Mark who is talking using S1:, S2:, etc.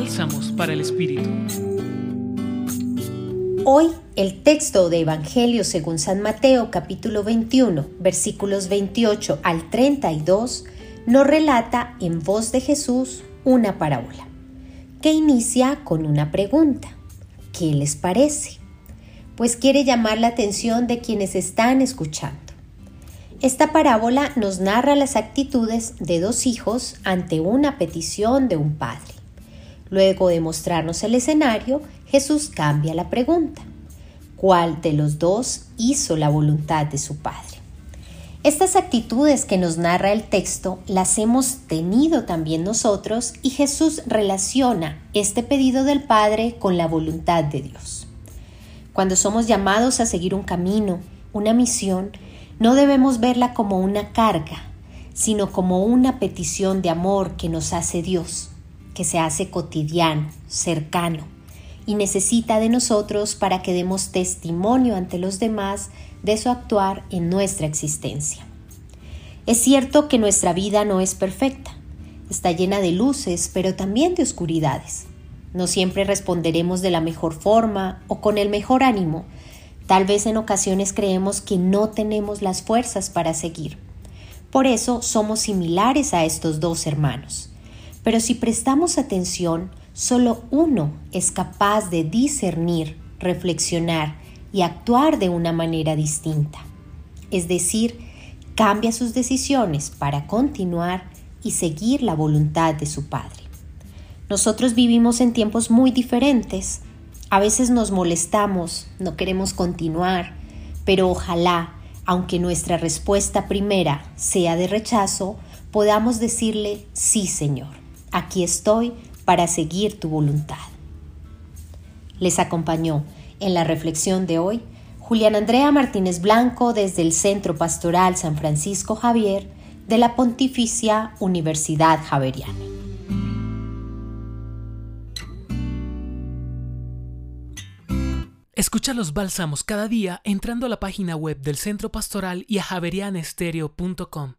S1: Bálsamos para el Espíritu.
S2: Hoy el texto de Evangelio según San Mateo capítulo 21 versículos 28 al 32 nos relata en voz de Jesús una parábola que inicia con una pregunta. ¿Qué les parece? Pues quiere llamar la atención de quienes están escuchando. Esta parábola nos narra las actitudes de dos hijos ante una petición de un padre. Luego de mostrarnos el escenario, Jesús cambia la pregunta. ¿Cuál de los dos hizo la voluntad de su Padre? Estas actitudes que nos narra el texto las hemos tenido también nosotros y Jesús relaciona este pedido del Padre con la voluntad de Dios. Cuando somos llamados a seguir un camino, una misión, no debemos verla como una carga, sino como una petición de amor que nos hace Dios que se hace cotidiano, cercano, y necesita de nosotros para que demos testimonio ante los demás de su actuar en nuestra existencia. Es cierto que nuestra vida no es perfecta, está llena de luces, pero también de oscuridades. No siempre responderemos de la mejor forma o con el mejor ánimo. Tal vez en ocasiones creemos que no tenemos las fuerzas para seguir. Por eso somos similares a estos dos hermanos. Pero si prestamos atención, solo uno es capaz de discernir, reflexionar y actuar de una manera distinta. Es decir, cambia sus decisiones para continuar y seguir la voluntad de su Padre. Nosotros vivimos en tiempos muy diferentes. A veces nos molestamos, no queremos continuar, pero ojalá, aunque nuestra respuesta primera sea de rechazo, podamos decirle sí, Señor aquí estoy para seguir tu voluntad. Les acompañó en la reflexión de hoy Julián Andrea Martínez Blanco desde el Centro Pastoral San Francisco Javier de la Pontificia Universidad Javeriana.
S1: Escucha los bálsamos cada día entrando a la página web del Centro Pastoral y a javerianestereo.com.